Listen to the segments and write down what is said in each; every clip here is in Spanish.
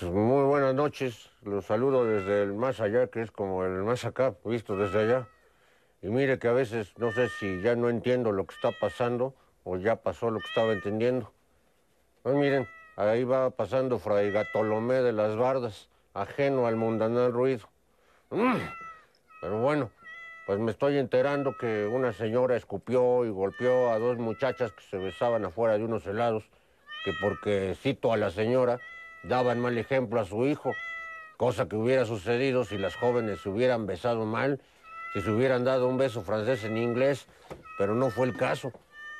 Muy buenas noches. Los saludo desde el más allá, que es como el más acá, visto desde allá. Y mire que a veces no sé si ya no entiendo lo que está pasando o ya pasó lo que estaba entendiendo. Pues miren, ahí va pasando Fray Gatolomé de las Bardas, ajeno al mundanal ruido. Mm, Pero bueno, pues me estoy enterando que una señora escupió y golpeó a dos muchachas que se besaban afuera de unos helados, que porque, cito a la señora, daban mal ejemplo a su hijo, cosa que hubiera sucedido si las jóvenes se hubieran besado mal, si se hubieran dado un beso francés en inglés, pero no fue el caso.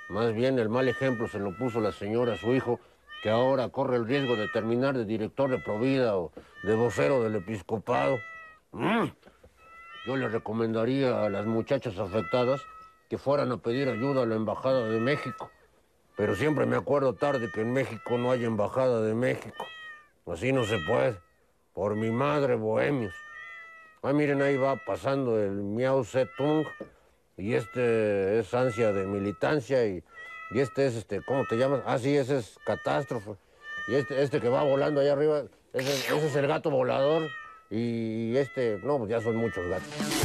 Más bien el mal ejemplo se lo puso la señora a su hijo, que ahora corre el riesgo de terminar de director de Provida o de vocero del episcopado. Mm. Yo le recomendaría a las muchachas afectadas que fueran a pedir ayuda a la Embajada de México. Pero siempre me acuerdo tarde que en México no hay Embajada de México. Así no se puede. Por mi madre, bohemios. Ah, miren, ahí va pasando el Miao Zedong. Y este es ansia de militancia. Y, y este es, este, ¿cómo te llamas? Ah, sí, ese es catástrofe. Y este, este que va volando allá arriba, ese, ese es el gato volador. Y este, no, pues ya son muchos gatos.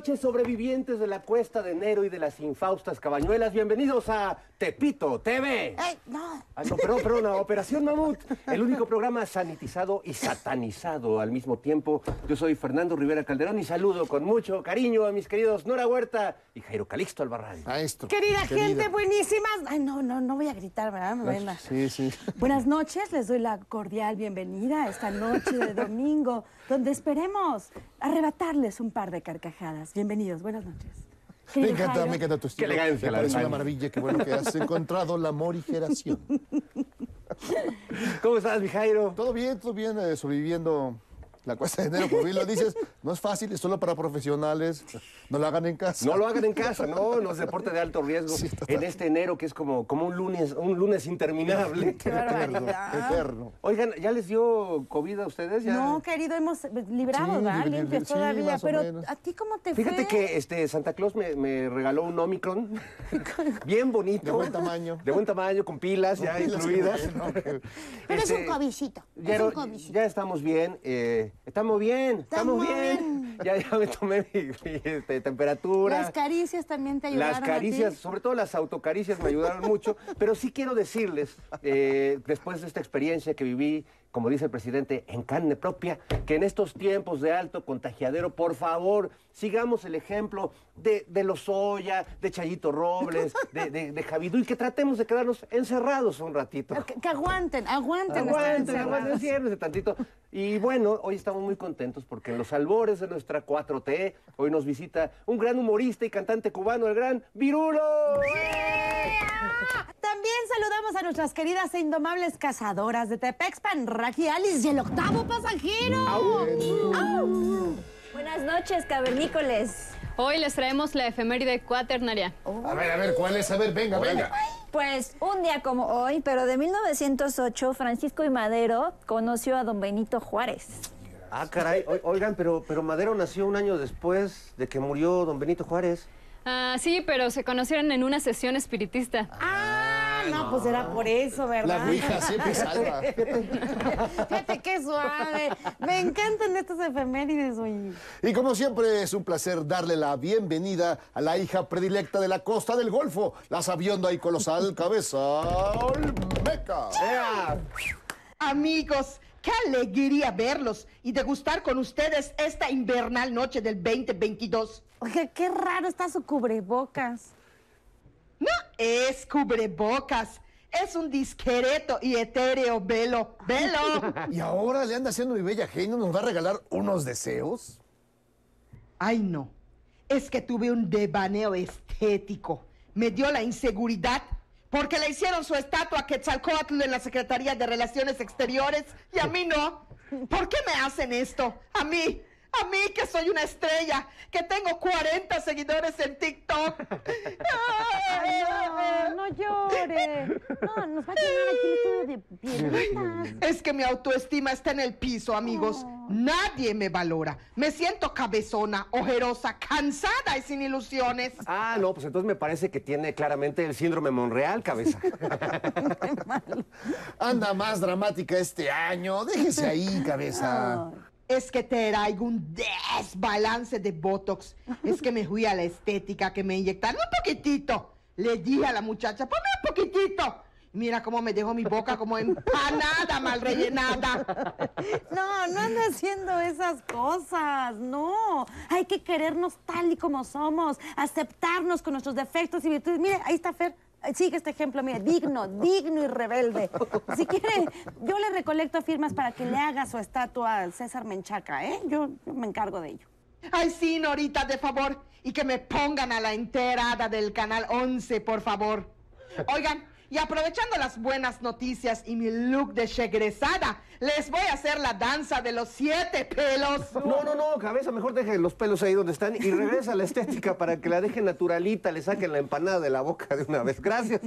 Noches, sobrevivientes de la cuesta de enero y de las infaustas cabañuelas. Bienvenidos a Tepito TV. Ay, no. Ah, no, perdón, perdón, a Operación Mamut, el único programa sanitizado y satanizado al mismo tiempo. Yo soy Fernando Rivera Calderón y saludo con mucho cariño a mis queridos Nora Huerta y Jairo Calixto Albarrán. Maestro. Querida gente, buenísimas. Ay, no, no, no voy a gritar, ¿verdad? Me ven a- Sí, sí. Buenas noches, les doy la cordial bienvenida a esta noche de domingo, donde esperemos arrebatarles un par de carcajadas. Bienvenidos, buenas noches. Me encanta, Jairo, me encanta tu estilo. Qué elegancia, Me la parece una maravilla, qué bueno que has encontrado la morigeración. ¿Cómo estás, mi Jairo? Todo bien, todo bien, eh, sobreviviendo la cuesta de enero, como bien lo dices, no es fácil, es solo para profesionales, no lo hagan en casa. No lo hagan en casa, no, no es deporte de alto riesgo. Sí, en este enero que es como, como un lunes, un lunes interminable. Qué Eterno, eterno. Oigan, ¿ya les dio COVID a ustedes? ¿Ya? No, querido, hemos librado, Sí, ¿verdad? li- li- Limpios sí, todavía. más o Pero, menos. ¿a ti cómo te Fíjate fue? que este, Santa Claus me, me regaló un Omicron, bien bonito. De buen tamaño. De buen tamaño, con pilas ya Pilas, incluidas. bueno, Pero es Este, un cobicito. Ya, Es no- un cobicito. ya estamos bien, eh, estamos bien, estamos, bien. bien. ya, ya me tomé mi, mi, este, temperatura. Las caricias también te ayudaron. Las a caricias, ti? sobre todo las autocaricias me ayudaron mucho, pero sí quiero decirles, eh, después de esta experiencia que viví, como dice el presidente, en carne propia, que en estos tiempos de alto contagiadero, por favor, sigamos el ejemplo de, de Lozoya, de Chayito Robles, de, de, de Javidú, y que tratemos de quedarnos encerrados un ratito. Que, que aguanten, aguanten. Aguanten, aguanten, ciérrense tantito. Y bueno, hoy estamos muy contentos porque en los albores de nuestra 4T, hoy nos visita un gran humorista y cantante cubano, el gran Virulo. También saludamos a nuestras queridas e indomables cazadoras de Tepexpan, Raki Alice y el octavo pasajero. ¡Au! Buenas noches, cavernícoles. Hoy les traemos la efeméride cuaternaria. A ver, a ver, ¿cuál es? A ver, venga, venga. Pues un día como hoy, pero de 1908, Francisco y Madero conoció a don Benito Juárez. Ah, caray, o- oigan, pero, pero Madero nació un año después de que murió don Benito Juárez. Ah, sí, pero se conocieron en una sesión espiritista. Ah, no, pues era por eso, La ¿verdad? ouija siempre salva. Fíjate qué suave. Me encantan estas efemérides, oye. Y como siempre, es un placer darle la bienvenida a la hija predilecta de la costa del Golfo, la sabionda y colosal cabeza Olmeca. Amigos, qué alegría verlos y degustar con ustedes esta invernal noche del 2022. Oye, qué raro está su cubrebocas. Es cubrebocas, es un discreto y etéreo velo. ¡Velo! Y ahora le anda haciendo mi bella genio, ¿nos va a regalar unos deseos? Ay, no. Es que tuve un devaneo estético. Me dio la inseguridad porque le hicieron su estatua a Quetzalcóatl en la Secretaría de Relaciones Exteriores y a mí no. ¿Por qué me hacen esto? A mí. A mí que soy una estrella, que tengo 40 seguidores en TikTok. Ay, no, no llore. No, nos va a quemar aquí estudio de. Es que mi autoestima está en el piso, amigos. Nadie me valora. Me siento cabezona, ojerosa, cansada y sin ilusiones. Ah, no, pues entonces me parece que tiene claramente el síndrome Monreal, cabeza. Anda más dramática este año, déjese ahí, cabeza. Es que te traigo un desbalance de Botox. Es que me fui a la estética que me inyectaron un poquitito. Le dije a la muchacha, ponme un poquitito. Mira cómo me dejó mi boca como empanada mal rellenada. No, no anda haciendo esas cosas, no. Hay que querernos tal y como somos, aceptarnos con nuestros defectos y virtudes. Mire, ahí está Fer. Sigue este ejemplo, mire, digno, digno y rebelde. Si quiere, yo le recolecto firmas para que le haga su estatua al César Menchaca, ¿eh? Yo, yo me encargo de ello. Ay, sí, Norita, de favor. Y que me pongan a la enterada del canal 11, por favor. Oigan, y aprovechando las buenas noticias y mi look de chegresada, les voy a hacer la danza de los siete pelos. No, no, no, cabeza, mejor deje los pelos ahí donde están y regresa a la estética para que la deje naturalita, le saquen la empanada de la boca de una vez. Gracias.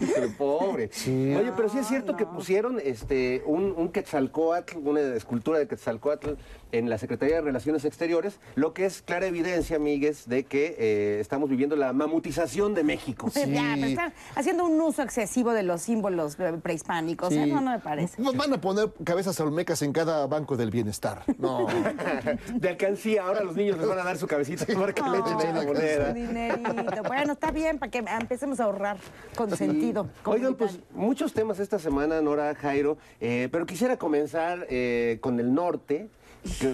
Híjole, pobre. Oye, pero sí es cierto que pusieron este un, un Quetzalcóatl, una escultura de Quetzalcóatl en la Secretaría de Relaciones Exteriores, lo que es clara evidencia, amigues, de que eh, estamos viviendo la mamutización de México. Ya, pero están haciendo un uso excesivo de los símbolos eh, prehispánicos, ¿eh? Sí. No, no me parece. Nos van a poner cabezas olmecas en cada banco del bienestar. No. De alcancía, ahora los niños les van a dar su cabecita para que le echen ahí la dinerito. Bueno, está bien para que empecemos a ahorrar con sentido. Oigan, pues muchos temas esta semana, Nora, Jairo, eh, pero quisiera comenzar eh, con el norte,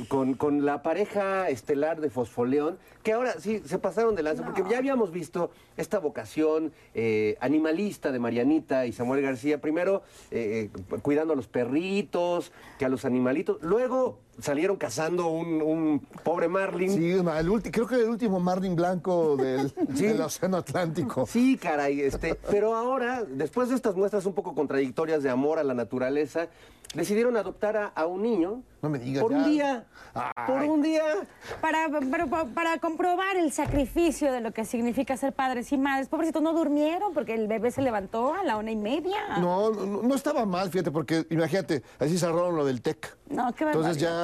con, con la pareja estelar de Fosfoleón, que ahora sí se pasaron de lanza, porque ya habíamos visto esta vocación eh, animalista de Marianita y Samuel García, primero eh, eh, cuidando a los perritos, que a los animalitos, luego salieron cazando un, un pobre marlin. Sí, el ulti- creo que el último marlin blanco del, Sí. del Océano Atlántico. Sí, caray, este, pero ahora, después de estas muestras un poco contradictorias de amor a la naturaleza, decidieron adoptar a, a un niño. No me digas Por ya. un día. Por Ay. un día. Para, pero pa- para comprobar el sacrificio de lo que significa ser padres y madres. Pobrecitos, no durmieron porque el bebé se levantó a la una y media. No, no, no estaba mal, fíjate, porque imagínate, así cerraron lo del TEC. No, qué Entonces barbaridad. ya,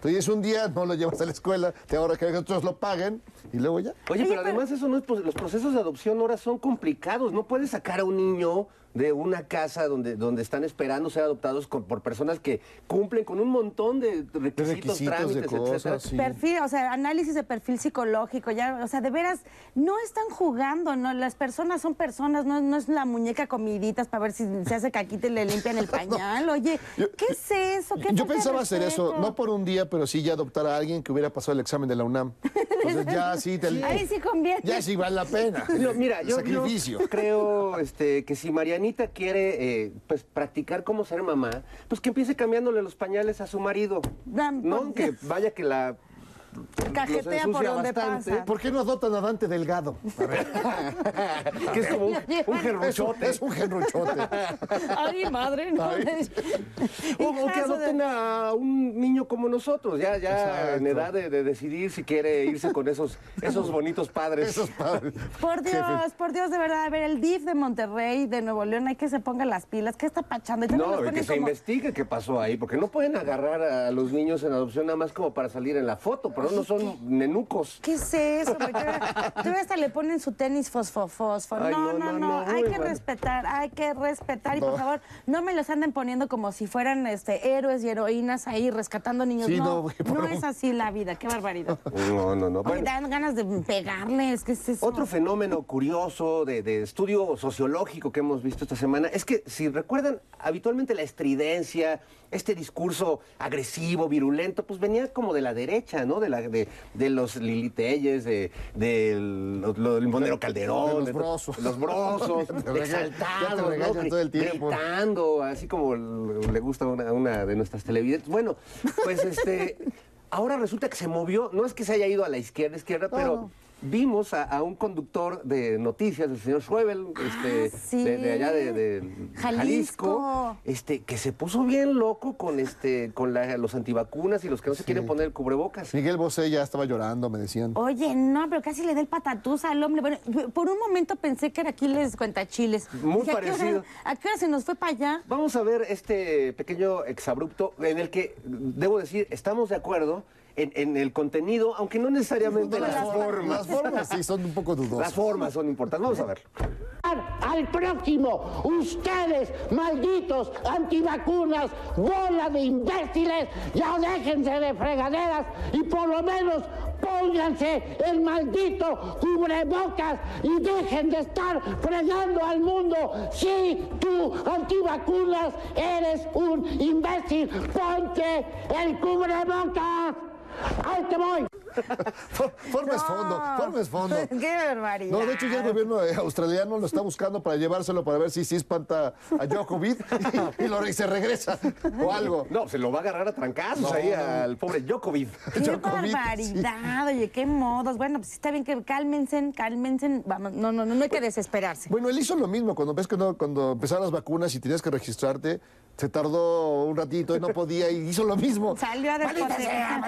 tú es un día, no lo llevas a la escuela, te ahora que otros lo paguen y luego ya. Oye, pero además eso no es, pues, los procesos de adopción ahora son complicados. No puedes sacar a un niño de una casa donde, donde están esperando ser adoptados con- por personas que cumplen con un montón de requisitos, requisitos, de trámites, cosas, etcétera. sí. Perfil, o sea, análisis de perfil psicológico, ya, o sea, de veras, no están jugando, ¿no? Las personas son personas, no, no es la muñeca comiditas para ver si se hace caquita y le limpian el pañal. Oye, ¿qué es eso? ¿Qué Yo de pensaba hacer eso, no por un día, pero sí ya adoptar a alguien que hubiera pasado el examen de la UNAM. Entonces ya sí, te, Ahí sí conviene. ya sí vale la pena. No, mira, El yo, yo sacrificio. creo este, que si Marianita quiere eh, pues, practicar cómo ser mamá, pues que empiece cambiándole los pañales a su marido. ¿No? Que vaya que la... Cajetea por donde bastante. pasa. ¿Por qué no adoptan a Dante Delgado? A ver, que es como un, un es, un, gerruchote. es un genruchote. Ay, madre, no. O, o que de- adopten a un niño como nosotros, ya, ya en edad de, de decidir si quiere irse con esos, esos bonitos padres. Esos padres. Por Dios, Jefe. por Dios, de verdad. A ver, el DIF de Monterrey, de Nuevo León, hay que se ponga las pilas. ¿Qué está pachando? No, que se investigue qué pasó ahí, porque no pueden agarrar a los niños en adopción nada más como para salir en la foto, pero no son nenucos. ¿Qué es eso? Todavía hasta le ponen su tenis fosfo-fosfo. Ay, No, no, no, no, no. no, Hay que bueno. respetar, hay que respetar. Y por No. favor, no me los anden poniendo como si fueran este, héroes y heroínas ahí rescatando niños. Sí, no, no, no, es así la vida. Qué barbaridad. No, no, no. Bueno, dan ganas de pegarles. ¿Qué es eso? Otro fenómeno curioso de, de estudio sociológico que hemos visto esta semana es que, si recuerdan, habitualmente la estridencia, este discurso agresivo, virulento, pues venía como de la derecha, ¿no? De, la, de, de los Lili Telles, de, de lo- lo del Monero Calderón. De los brosos. Los brosos, exaltados, ¿no? todo el tiempo. Gritando, así como le gusta a una, a una de nuestras televidentes. Bueno, pues este... Ahora resulta que se movió, no es que se haya ido a la izquierda, izquierda, pero vimos a, a un conductor de noticias, el señor Schwebel, este, Ah, sí. de, de allá de, de Jalisco. Jalisco, este, que se puso bien loco con este, con la- los antivacunas y los que no se quieren poner el cubrebocas. Miguel Bosé ya estaba llorando, me decían. Oye, no, pero casi le da el patatús al hombre. Bueno, por un momento pensé que era Aquiles Cuentachiles. Muy Dije, ¿a qué hora- parecido. ¿A qué hora se nos fue para allá? Vamos a ver este pequeño exabrupto en el que, debo decir, estamos de acuerdo en, en el contenido, aunque no necesariamente las, las formas. Las formas sí son un poco Las dudosas. formas son importantes. Vamos a verlo. al próximo. Ustedes, malditos antivacunas, bola de imbéciles, ya déjense de fregaderas y por lo menos pónganse el maldito cubrebocas y dejen de estar fregando al mundo. Si tú, antivacunas, eres un imbécil, ponte el cubrebocas. ¡Ahí te voy! For- Forma es fondo, forma es fondo. Qué barbaridad. No, de hecho ya el gobierno australiano lo está buscando para llevárselo para ver si sí espanta a Djokovic y, y lo- y se regresa o algo. No, se lo va a agarrar a trancazos ahí al pobre Djokovic. Qué Djokovic, barbaridad, oye, qué modos. Bueno, pues está bien que cálmense, cálmense. Vamos, no, no, no, no hay que desesperarse. Bueno, él hizo lo mismo cuando ves que no, cuando empezaron las vacunas y tenías que registrarte, se tardó un ratito y no podía y hizo lo mismo. Salió a despotricar.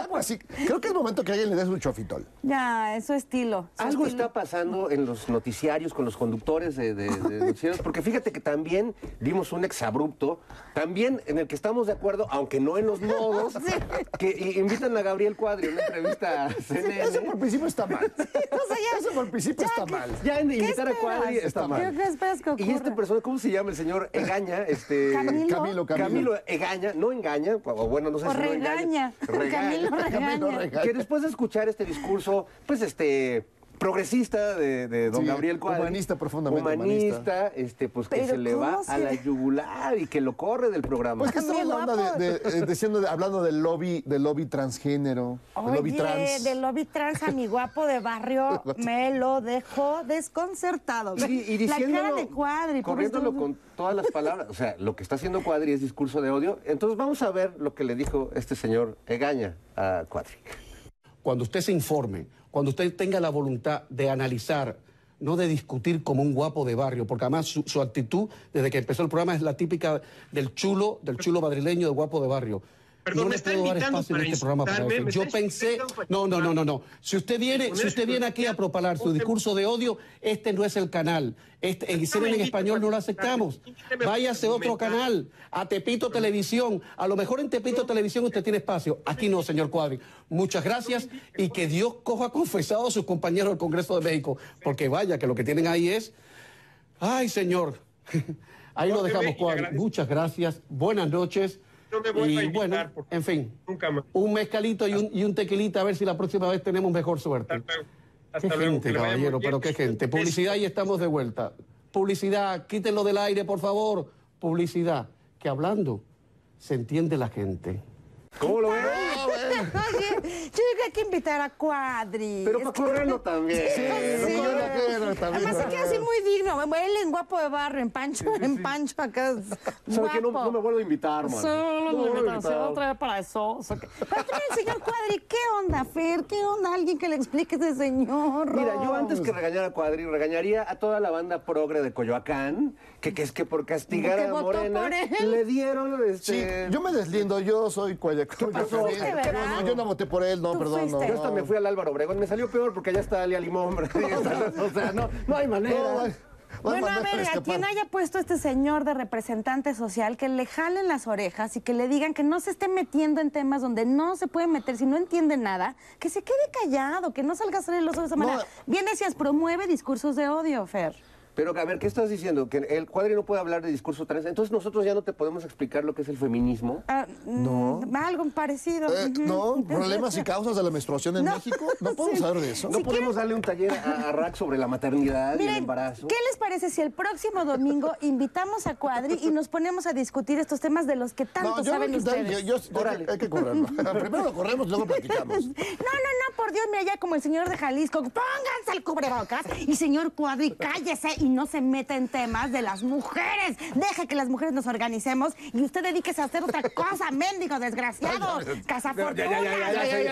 Algo así. Creo que es momento que alguien le dé su chofitol. Ya, es su estilo. su Algo estilo. está pasando en los noticiarios con los conductores de, de- de noticieros, porque fíjate que también vimos un exabrupto, también en el que estamos de acuerdo, aunque no en los modos, que i- invitan a Gabriel Cuadri a una entrevista a CNN. Eso por principio está mal. O sea, ya- Eso por principio ya está que- mal. Ya en ¿Qué invitar a? Cuadri está ¿Qué- mal. qué esperas que Y este ocurra? persona, ¿cómo se llama el señor Egaña? Este, Camilo. Camilo, Camilo. Camilo Egaña, no engaña, o bueno, no sé O si no regaña. engaña. Camilo regaña. Camilo regaña. Que después de escuchar este discurso, pues este progresista de, de don Sí, Gabriel Cuadri. humanista, profundamente Humanista, este, pues que se le va ¿cómo a la yugular y que lo corre del programa. Pues que guapo. de, de- eh, diciendo, de- hablando del lobby, del lobby transgénero, del lobby Oye, trans. del lobby trans a mi guapo de barrio me lo dejó desconcertado. Y, y la cara diciéndolo, de cuadri. corriéndolo con todas las palabras. O sea, lo que está haciendo Cuadri es discurso de odio. Entonces vamos a ver lo que le dijo este señor Egaña a Cuadri. Cuando usted se informe, cuando usted tenga la voluntad de analizar, no de discutir como un guapo de barrio, porque además su, su actitud desde que empezó el programa es la típica del chulo, del chulo madrileño, del guapo de barrio. Perdón, no me está puedo dar invitando espacio en para este programa para eso. Yo pensé, para no, no, no, no, no. Si usted viene, si usted viene aquí a propalar su discurso de odio, este no es el canal. Este, en CNN en español no lo aceptamos. Váyase a otro canal, a Tepito Televisión. A lo mejor en Tepito Televisión usted tiene espacio. Aquí no, señor Cuadri. Muchas gracias y que Dios coja confesado a sus compañeros del Congreso de México. Porque vaya, que lo que tienen ahí es Ay, señor. Ahí lo dejamos, Cuadri. Muchas gracias. Buenas noches. No me a y invitar, bueno, en fin, Nunca más. un mezcalito y un, y un tequilita a ver si la próxima vez tenemos mejor suerte. Hasta luego. Qué luego. gente, caballero, pero qué gente. Publicidad y estamos de vuelta. Publicidad, quítenlo del aire, por favor. Publicidad, que hablando se entiende la gente. ¿Cómo lo ves? Oye, yo creo que hay que invitar a Cuadri. Pero para que- correrlo también. Sí, no, yo también. Además se queda así muy digno. Él en guapo de barrio, en pancho, en pancho acá. ¿Sabe qué? No, me vuelvo a invitar, man. Solo No me invitar. otra vez para eso. Pero también el señor Cuadri, ¿qué onda, Fer? ¿Qué onda? Alguien que le explique a ese señor. Mira, yo antes que regañar a Cuadri, regañaría a toda la banda progre de Coyoacán, que, que es que por castigar a Morena por él. le dieron Sí, este. yo me deslindo, yo soy verdad? no, yo no voté por él, no, perdón. No. Yo hasta me fui al Álvaro Obregón, me salió peor porque allá está Alia Limón, hombre. o sea, no, no hay manera. No, Bueno, a ver, a quien haya puesto este señor de representante social, que le jalen las orejas y que le digan que no se esté metiendo en temas donde no se puede meter si no entiende nada, que se quede callado, que no salga a hacer el oso de esa manera. Bien decías, promueve discursos de odio, Fer. Pero, a ver, ¿qué estás diciendo? Que el Cuadri no puede hablar de discurso trans. Entonces, nosotros ya no te podemos explicar lo que es el feminismo. Ah, No. mm, Algo parecido. Eh, no, problemas y causas de la menstruación en No. México. No podemos Sí. hablar de eso. No podemos darle un taller a, a Rack sobre la maternidad y el Miren, embarazo. ¿qué les parece si el próximo domingo invitamos a Cuadri y nos ponemos a discutir estos temas de los que tanto No, yo saben está- ustedes? yo- yo- yo- hay que correrlo. Primero lo corremos, luego platicamos. No, no, no, por Dios, mira, ya como el señor de Jalisco, pónganse el cubrebocas y señor Cuadri, cállese y no se meta en temas de las mujeres. Deje que las mujeres nos organicemos y usted dedíquese a hacer otra cosa, mendigo desgraciado,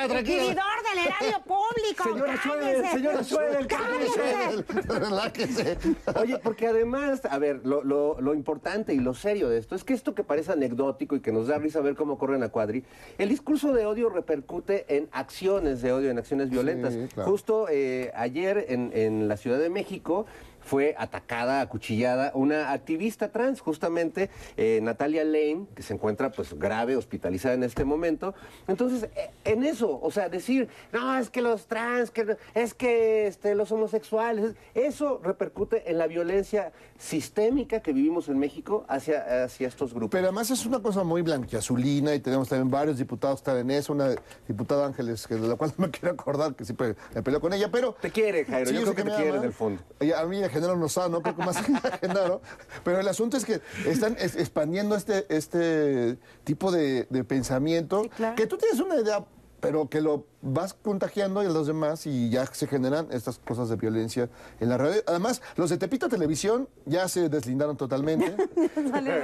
tranquilo. vividor del erario público. Señora cállese. señora cállese. Relájese. Oye, porque además, a ver, lo, lo- lo importante y lo serio de esto es que esto que parece anecdótico y que nos da risa ver cómo corren a Cuadri, el discurso de odio repercute en acciones de odio, en acciones violentas. claro. Justo eh, ayer en, en la Ciudad de México fue atacada, acuchillada una activista trans, justamente eh, Natalia Lane, que se encuentra pues grave, hospitalizada en este momento. Entonces, eh, en eso, o sea, decir, no, es que los trans, que es que este, los homosexuales, eso repercute en la violencia sistémica que vivimos en México hacia, hacia estos grupos. Pero además es una cosa muy blanquiazulina y tenemos también varios diputados que están en eso. Una diputada Ángeles, que de la cual no me quiero acordar, que siempre me peleó con ella, pero... Te quiere, Jairo, yo sé creo que te me quiere en el fondo. A mí en general no sabe, no creo que más a Genaro. Pero el asunto es que están es- expandiendo este, este tipo de, de pensamiento, que tú tienes una idea, pero que lo vas contagiando y a los demás y ya se generan estas cosas de violencia en la radio. Además, los de Tepito Televisión ya se deslindaron totalmente.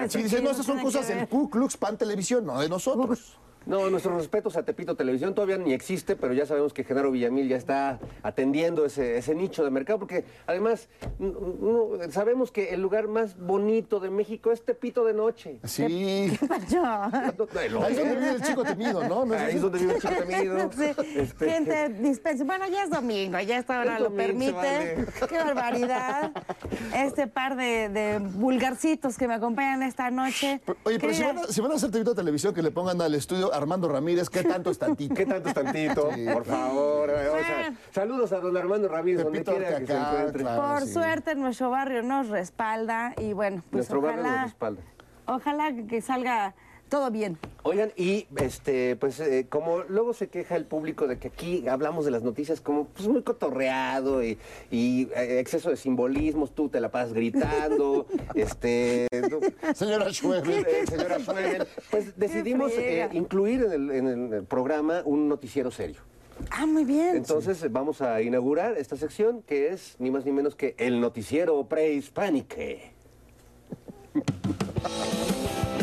Sí, dicen, no, estas son cosas del Ku Klux Pan Televisión, no de nosotros. No, nuestros respetos a Tepito Televisión todavía ni existe, pero ya sabemos que Genaro Villamil ya está atendiendo ese, ese nicho de mercado, porque además sabemos que el lugar más bonito de México es Tepito de noche. Sí. Yo. Ahí es donde vive el chico temido, ¿no? ¿No es Ahí es donde vive el chico temido. Sí, Este- Gente, dispense. Bueno, ya es domingo, ya esta hora lo permite. vale. Qué barbaridad. Este par de, de vulgarcitos que me acompañan esta noche. Oye, pero si van, a, si van a hacer Tepito Televisión, que le pongan al estudio Armando Ramírez, ¿qué tanto es tantito? ¿Qué tanto es tantito? Por favor. eh, o sea, Bueno. saludos a don Armando Ramírez, donde quiera que se encuentre. claro. Por sí. suerte nuestro barrio nos respalda y bueno, pues Nuestro barrio ojalá, nos respalda. ojalá que salga todo bien. Oigan, y este, pues eh, como luego se queja el público de que aquí hablamos de las noticias como pues muy cotorreado y, y, eh, exceso de simbolismos, tú te la pasas gritando, este tú- Señora Schweber. eh, señora Schwebel, pues decidimos eh, incluir en el, en el programa un noticiero serio. Ah, muy bien. Entonces vamos a inaugurar esta sección que es ni más ni menos que el noticiero prehispánico.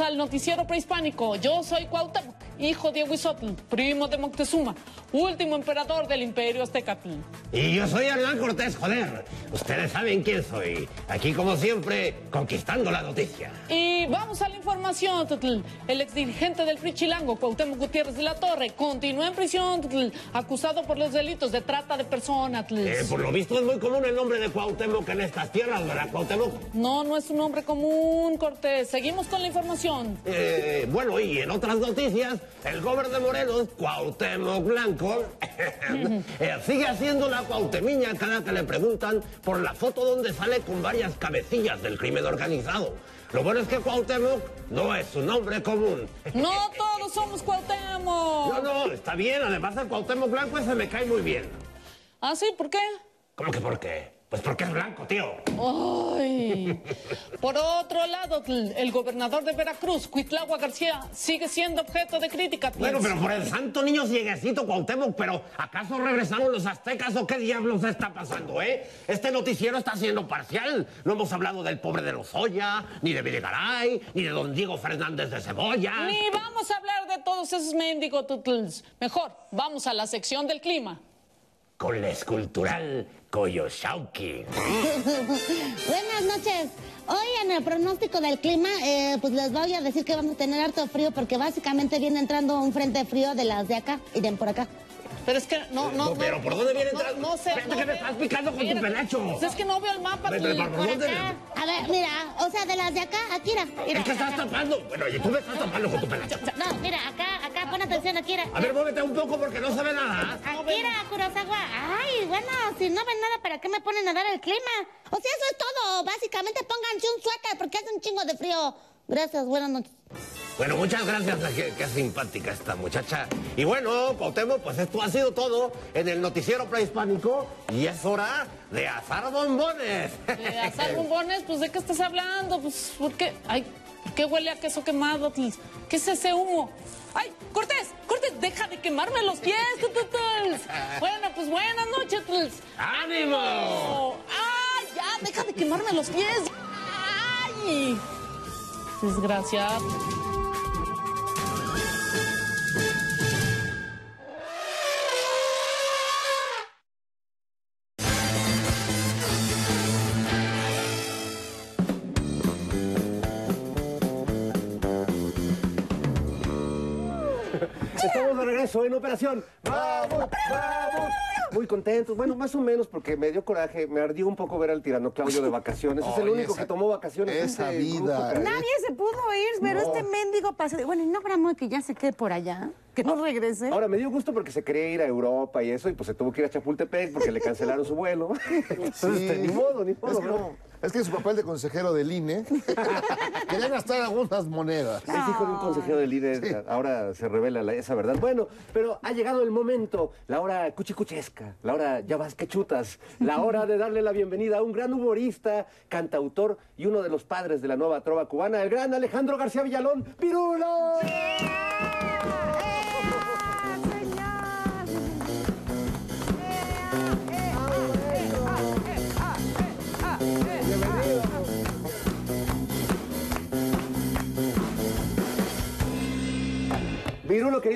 Al noticiero prehispánico. Yo soy Cuauhtémoc, hijo de Huizotl, primo de Moctezuma, último emperador del imperio aztecatl. Y yo soy Hernán Cortés, joder. Ustedes saben quién soy. Aquí, como siempre, conquistando la noticia. Y vamos a la información, Tutl. El exdirigente del Free Chilango, Cuauhtémoc Gutiérrez de la Torre, continúa en prisión, Tutl, acusado por los delitos de trata de personas. Eh, por lo visto es muy común el nombre de Cuauhtémoc en estas tierras, ¿verdad, Cuauhtémoc? No, no es un nombre común, Cortés. Seguimos con la información. Eh, bueno, y en otras noticias, el gobernador de Morelos, Cuauhtémoc Blanco, eh, sigue haciendo la cuautemiña cada que le preguntan por la foto donde sale con varias cabecillas del crimen organizado. Lo bueno es que Cuauhtémoc no es un nombre común. No todos somos Cuauhtémoc. No, no, está bien. Además, el Cuauhtémoc Blanco ese me cae muy bien. ¿Ah, sí? ¿Por qué? ¿Cómo que por qué? Pues porque es blanco, tío. Ay. Por otro lado, el gobernador de Veracruz, Cuitlagua García, sigue siendo objeto de crítica. Bueno, pero por el santo niño cieguecito, Cuauhtémoc, pero ¿acaso regresaron los aztecas o qué diablos está pasando, eh? Este noticiero está siendo parcial. No hemos hablado del pobre de Lozoya, ni de Videgaray, ni de don Diego Fernández de Cebolla. Ni vamos a hablar de todos esos mendigos tutls. Mejor, vamos a la sección del clima. Con la escultural Coyoshauki. Buenas noches. Hoy en el pronóstico del clima, eh, pues les voy a decir que vamos a tener harto frío porque básicamente viene entrando un frente frío de las de acá y de por acá. Pero es que no, no. No, pero ¿por dónde viene entrando? No, no sé. Espérate que me estás picando con tu penacho. Es que no veo el mapa. Pero, pero, ¿por dónde? A ver, mira, o sea, de las de acá, aquí, mira. mira Es que estás tapando. Bueno, y tú me estás tapando con tu penacho. No, mira, acá, acá, pon atención, aquí, mira. A ver, muévete un poco porque no se ve nada. Aquí, mira, Kurosawa. Bueno, si no ven nada, ¿para qué me ponen a dar el clima? O sea, eso es todo. Básicamente, pónganse un suéter porque hace un chingo de frío. Gracias, buenas noches. Bueno, muchas gracias, qué, qué, simpática esta muchacha. Y bueno, Cuauhtémoc, pues esto ha sido todo en el noticiero prehispánico y es hora de asar bombones. ¿De asar bombones? Pues, ¿de qué estás hablando? Pues, ¿por qué? Ay, ¿por qué huele a queso quemado? ¿Qué es ese humo? ¡Ay, Cortés! ¡Cortés! ¡Deja de quemarme los pies! Tututuls. Bueno, pues buenas noches, tuls. ¡Ánimo! ¡Ay, ya! ¡Deja de quemarme los pies! ¡Ay! Desgraciado. Regreso en operación. ¡Vamos! ¡Vamos! Muy contentos. Bueno, más o menos porque me dio coraje, me ardió un poco ver al tirano Claudio de vacaciones. es el único esa- que tomó vacaciones. esa vida. grupo, caray. Nadie se pudo ir, pero No. este mendigo pasó. de- Bueno, y no habrá modo que ya se quede por allá, que no regrese. Ahora, me dio gusto porque se quería ir a Europa y eso, y pues se tuvo que ir a Chapultepec porque le cancelaron su vuelo. Entonces, este, ni modo, ni modo. Es que, ¿no? Es que su papel de consejero del INE quería gastar algunas monedas. Es hijo de un consejero del líder, ahora se revela la- esa verdad. Bueno, pero ha llegado el momento, la hora cuchicuchesca, la hora ya vas que chutas, la hora de darle la bienvenida a un gran humorista, cantautor y uno de los padres de la nueva trova cubana, el gran Alejandro García Villalón, ¡Pirulo! Virulo,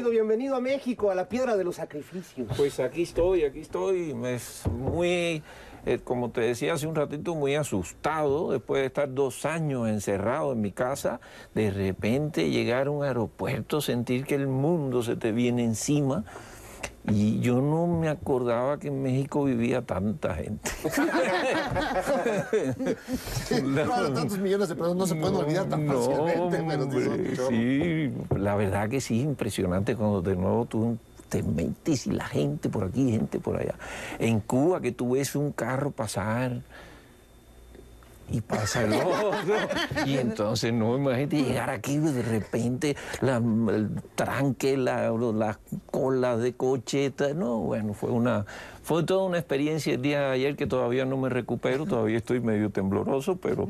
bienvenido a México, a la piedra de los sacrificios. Pues aquí estoy, aquí estoy. Es muy, eh, como te decía hace un ratito, muy asustado después de estar dos años encerrado en mi casa. De repente llegar a un aeropuerto, sentir que el mundo se te viene encima. Y yo no me acordaba que en México vivía tanta gente. Claro, tantos millones de personas no se pueden olvidar tan No, fácilmente. pero sí hombre, la verdad que sí, impresionante cuando de nuevo tú te metes y la gente por aquí, gente por allá. En Cuba que tú ves un carro pasar y pasa el otro. Y entonces, no, imagínate llegar aquí de repente, la, el tranque, la, la cola de cocheta. No, bueno, fue una, fue toda una experiencia el día de ayer que todavía no me recupero, todavía estoy medio tembloroso, pero,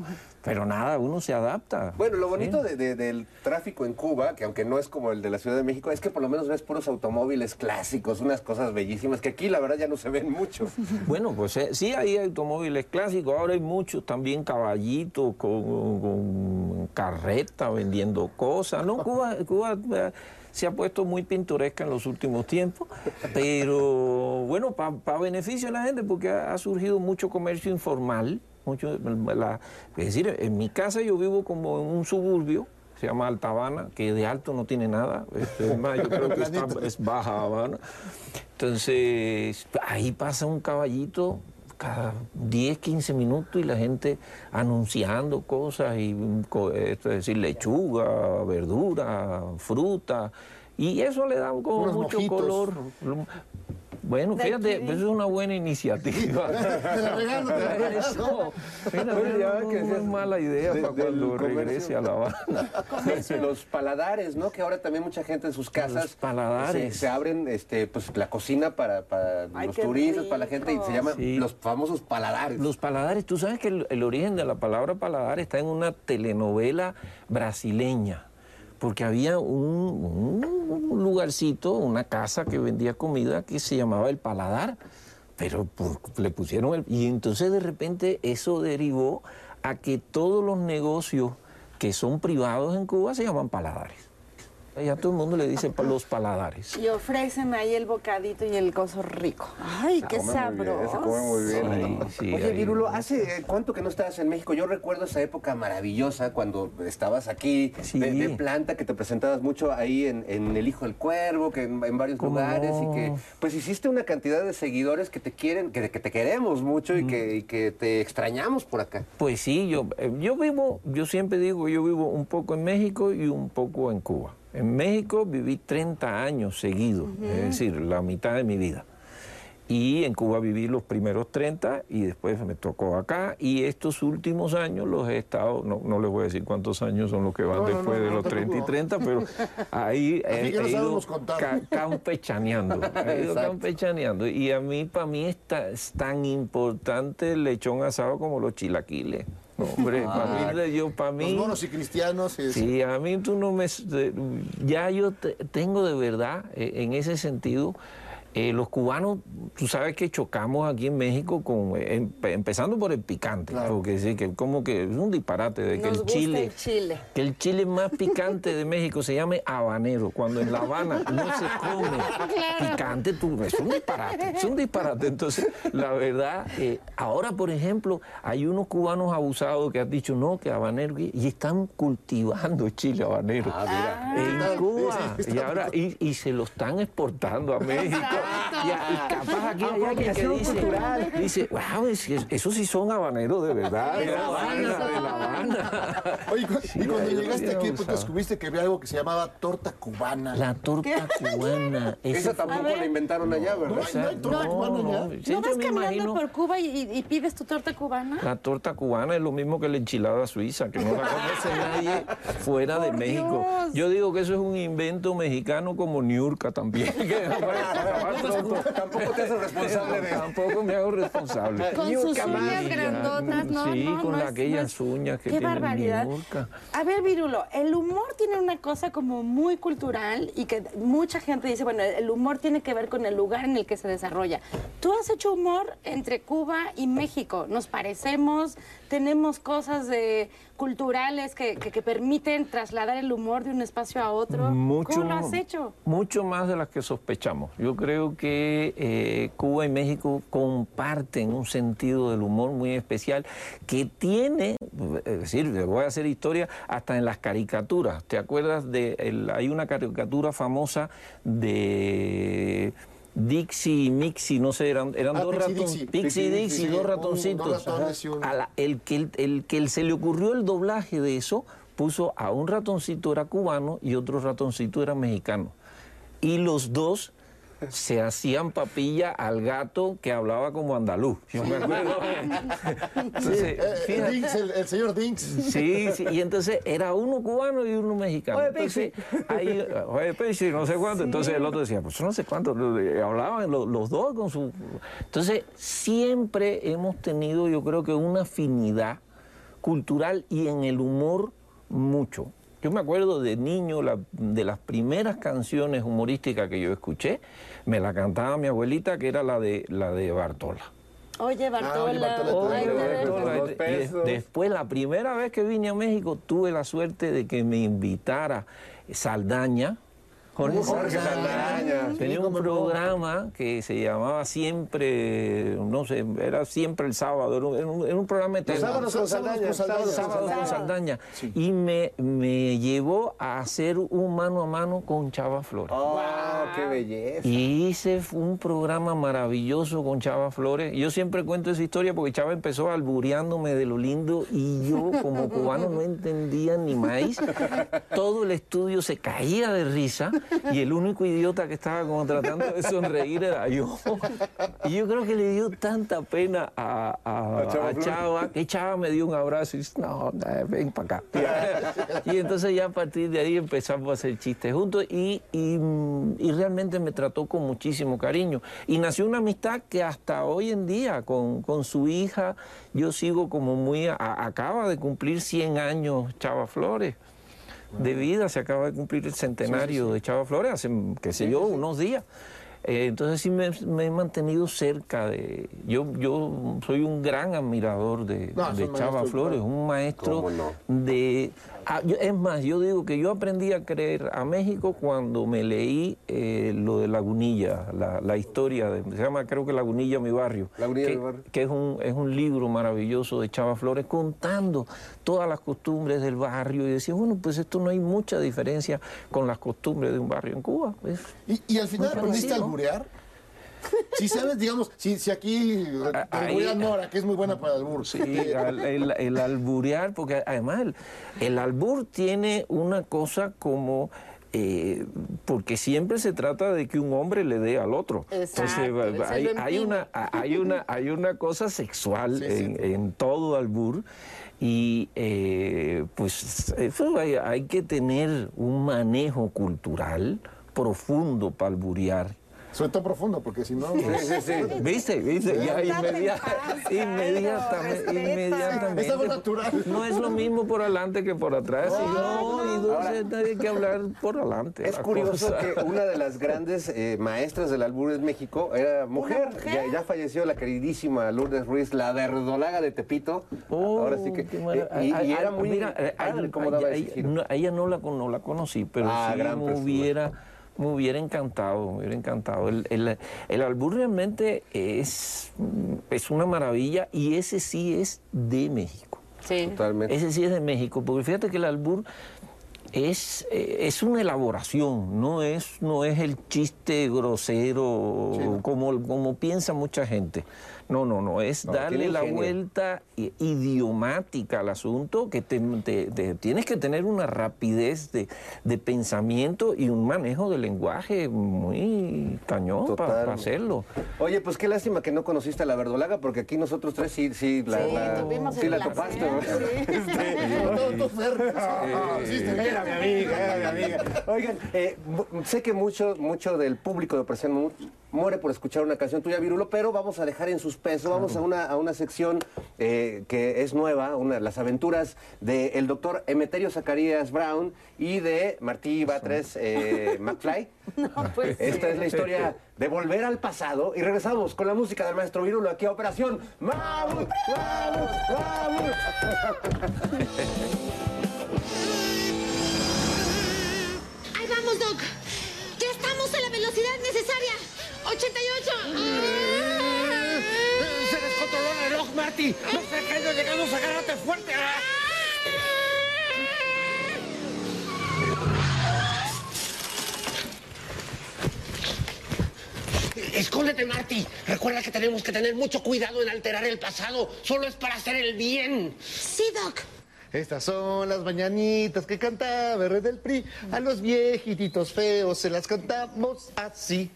pero nada, uno se adapta. Bueno, lo bonito de- de- del tráfico en Cuba, que aunque no es como el de la Ciudad de México, es que por lo menos ves puros automóviles clásicos, unas cosas bellísimas, que aquí la verdad ya no se ven mucho. Bueno, pues eh, sí hay automóviles clásicos, ahora hay muchos también caballitos con, con carreta vendiendo cosas, ¿no? Cuba, Cuba eh, se ha puesto muy pintoresca en los últimos tiempos, pero bueno, para beneficio de la gente, porque ha, ha surgido mucho comercio informal, mucho, la- es decir, en mi casa yo vivo como en un suburbio, se llama Alta Habana, que de alto no tiene nada, este, es más, yo creo que está- es Baja Habana. Entonces, ahí pasa un caballito cada 10, 15 minutos y la gente anunciando cosas, y, esto es decir, lechuga, verdura, fruta, y eso le da como Unos mucho mojitos. color. Bueno, De fíjate, eso es una buena iniciativa. Te la regalo, te la regalo. Eso, ya no, que no es mala idea de- para cuando regrese a La Habana. Los paladares, ¿no? Que ahora también mucha gente en sus casas Los paladares. Se, se abren este, pues, la cocina para, para Ay, los turistas, para la gente, y se llaman Sí. los famosos paladares. Los paladares, tú sabes que el, el origen de la palabra paladar está en una telenovela brasileña, porque había un, lugarcito, una casa que vendía comida que se llamaba el paladar, pero le pusieron el... Y entonces de repente eso derivó a que todos los negocios que son privados en Cuba se llaman paladares. Ya todo el mundo le dice los paladares. Y ofrecen ahí el bocadito y el gozo rico. Ay, qué sabroso. se come muy bien. Sí, sí, Oye, ahí- Virulo, ¿hace cuánto que no estabas en México? Yo recuerdo esa época maravillosa cuando estabas aquí de, de planta, que te presentabas mucho ahí en, en El Hijo del Cuervo, que en, en varios ¿Cómo lugares, no? y que pues hiciste una cantidad de seguidores que te quieren, que, que te queremos mucho y, que, y que te extrañamos por acá. Pues sí, yo, eh, yo vivo, yo siempre digo yo vivo un poco en México y un poco en Cuba. En México viví 30 años seguidos, es decir, la mitad de mi vida. Y en Cuba viví los primeros 30 y después me tocó acá. Y estos últimos años los he estado, no, no les voy a decir cuántos años son los que van No, después no, de los te 30 y preocupes. 30, pero ahí he, no he ido ca- campechaneando. He ido campechaneando. Y a mí, para mí, está, es tan importante el lechón asado como los chilaquiles. No, Hombre, para mí, yo, para Los mí... monos y cristianos. y- Sí, a mí tú no me... Ya yo te- tengo de verdad, eh, en ese sentido, eh, los cubanos, tú sabes que chocamos aquí en México con, eh, em- empezando por el picante, porque sí, que como que es un disparate de que Nos el gusta chile... el chile. Que el chile más picante de México se llame habanero, cuando en La Habana no se come picante, tú, es un disparate, es un disparate. Entonces, la verdad, eh, ahora, por ejemplo, hay unos cubanos abusados que han dicho no, que habanero, y están cultivando chile habanero en Cuba. Y, ahora, y, y se lo están exportando a México. Y, a- y capaz aquí hay alguien que dice, cultural. dice, wow, es esos sí son habaneros de verdad, de La Habana, de La Habana. Oye, cu- y cuando llegaste aquí, pues descubriste que había algo que se llamaba torta cubana. La torta cubana. Esa tampoco la inventaron allá, ¿verdad? Esa- no hay torta no, cubana no, sí, ¿No vas caminando imagino- por Cuba y, pides tu torta cubana? La torta cubana es lo mismo que la enchilada suiza, que no la conoce nadie fuera de México. Yo digo que eso es un invento mexicano como Niurka también. Tampoco te haces responsable de Tampoco me hago responsable. Con sus uñas grandotas, ¿no? Sí, no, con no aquellas no es- uñas que Qué tiene barbaridad. Niurka. A ver, Virulo, el humor tiene una cosa como muy cultural y que mucha gente dice, bueno, el humor tiene que ver con el lugar en el que se desarrolla. Tú has hecho humor entre Cuba y México. Nos parecemos, tenemos cosas de culturales que, que- que permiten trasladar el humor de un espacio a otro. Mucho, ¿Cómo lo has hecho? Mucho más de las que sospechamos. Yo creo que eh, Cuba y México comparten un sentido del humor muy especial que tiene, es decir, voy a hacer historia hasta en las caricaturas. ¿Te acuerdas de, el- hay una caricatura famosa de... Dixie y Mixie, no sé, eran, eran Ah, dos. Dixie. Pixie Pixie Dixie, Dixie, dos un- ratoncitos. dos ratones y un- A la- el, que, el, el que se le ocurrió el doblaje de eso puso a un ratoncito era cubano y otro ratoncito era mexicano. Y los dos se hacían papilla al gato que hablaba como andaluz. Yo me acuerdo. Entonces, Eh, eh. Dinks, el, el señor Dinks. Sí, sí, y entonces era uno cubano y uno mexicano. Oye, entonces, ahí, oye, no sé cuánto. Entonces el otro decía, pues no sé cuánto. Hablaban los, los dos con su. Entonces, siempre hemos tenido, yo creo que una afinidad cultural y en el humor mucho. Yo me acuerdo de niño, la- de las primeras canciones humorísticas que yo escuché, me la cantaba mi abuelita, que era la de, la de Bartola. Oye, Bartola. Bartola, Bartola, ves- Bartola. Después, la primera vez que vine a México, tuve la suerte de que me invitara Saldaña Jorge Jorge Saldaña. Sí, Tenía un programa que se llamaba siempre, no sé, era siempre el sábado, era un, era un- programa de Los sábados con Saldaña, sábados con Saldaña. Saldaña. Y me, me llevó a hacer un mano a mano con Chava Flores. ¡Oh, qué belleza! Y hice un programa maravilloso con Chava Flores. Yo siempre cuento esa historia porque Chava empezó albureándome de lo lindo y yo como cubano no entendía ni maíz. Todo el estudio se caía de risa y el único idiota que estaba como tratando de sonreír era yo. Y yo creo que le dio tanta pena a, a- A Chava a. Chava que Chava me dio un abrazo y dice, no, ven para acá. Y entonces ya a partir de ahí empezamos a hacer chistes juntos y, y, y realmente me trató con muchísimo cariño. Y nació una amistad que hasta hoy en día con, con su hija yo sigo como muy... acaba de cumplir 100 años Chava Flores. De vida se acaba de cumplir el centenario de Chava Flores hace, qué sé yo, unos días. Eh, entonces sí me, me he mantenido cerca de... Yo, yo soy un gran admirador de, No, Chava maestro, Flores, un maestro de... ah, yo- es más, yo digo que yo aprendí a creer a México cuando me leí eh, lo de Lagunilla, la, la historia, de, se llama creo que Lagunilla, mi barrio. Lagunilla, que, mi barrio. que es un, es un libro maravilloso de Chava Flores contando todas las costumbres del barrio y decía, bueno, pues esto no hay mucha diferencia con las costumbres de un barrio en Cuba. Es- ¿Y, y al final aprendiste a parecido. Alburear? Si sabes, digamos, si, si aquí te Nora, que es muy buena para el albur. Sí, el, el alburear, porque además el, el albur tiene una cosa como... eh, porque siempre se trata de que un hombre le dé al otro. Exacto, Entonces, hay, una, hay, una, hay una cosa sexual Sí, sí. en, en todo albur y eh, pues eso hay, hay que tener un manejo cultural profundo para alburear. Sobre todo profundo, porque si no... Sí, sí, sí. ¿Viste? ¿Viste? Ya inmedia- inmediatamente, inmediatamente. Es algo natural. No es lo mismo por adelante que por atrás. y no, y entonces hay que hablar por adelante. Es curioso cosa. que una de las grandes eh, maestras del albur en México era mujer. mujer. Ya, ya falleció la queridísima Lourdes Ruiz, la verdolaga de Tepito. Oh, Ahora sí que. eh, y, ay, y era ay, muy mira, eh, padre ay, cómo ay, daba giro. no, a ella no la, con- no la conocí, pero Ah, sí gran me persona. hubiera, me hubiera encantado, me hubiera encantado. El, el, el albur realmente es, es una maravilla y ese sí es de México. Sí. Totalmente. Ese sí es de México, porque fíjate que el albur es, eh, es una elaboración, no es, no es el chiste grosero como, como piensa mucha gente. No, no, no, es No, darle la vuelta idiomática al asunto, que te, te- te- tienes que tener una rapidez de, de pensamiento y un manejo del lenguaje muy cañón para hacerlo. Oye, pues qué lástima que no conociste a la verdolaga, porque aquí nosotros tres sí, sí, la, Sí, la- sí la topaste, Era mi amiga, era mi amiga. Oigan, eh, sé que mucho, mucho del público de Operación muere por escuchar una canción tuya, Virulo, pero vamos a dejar en suspenso, vamos a una, a una sección eh, que es nueva, una, las aventuras del doctor Emeterio Zacarías Brown y de Martí Batres eh, McFly. pues Esta es la historia de volver al pasado y regresamos con la música del maestro Virulo aquí a Operación Mamut, Mamut, Mamut. Ahí vamos, Doc. Ya estamos a la velocidad necesaria. 88. Se el Marty. No qué no llegamos a agarrarte fuerte. Escóndete, Marty. Recuerda que tenemos que tener mucho cuidado en alterar el pasado. Solo es para hacer el bien. Sí, Doc. Estas son las mañanitas que cantaba el rey del PRI. A los viejititos feos se las cantamos así.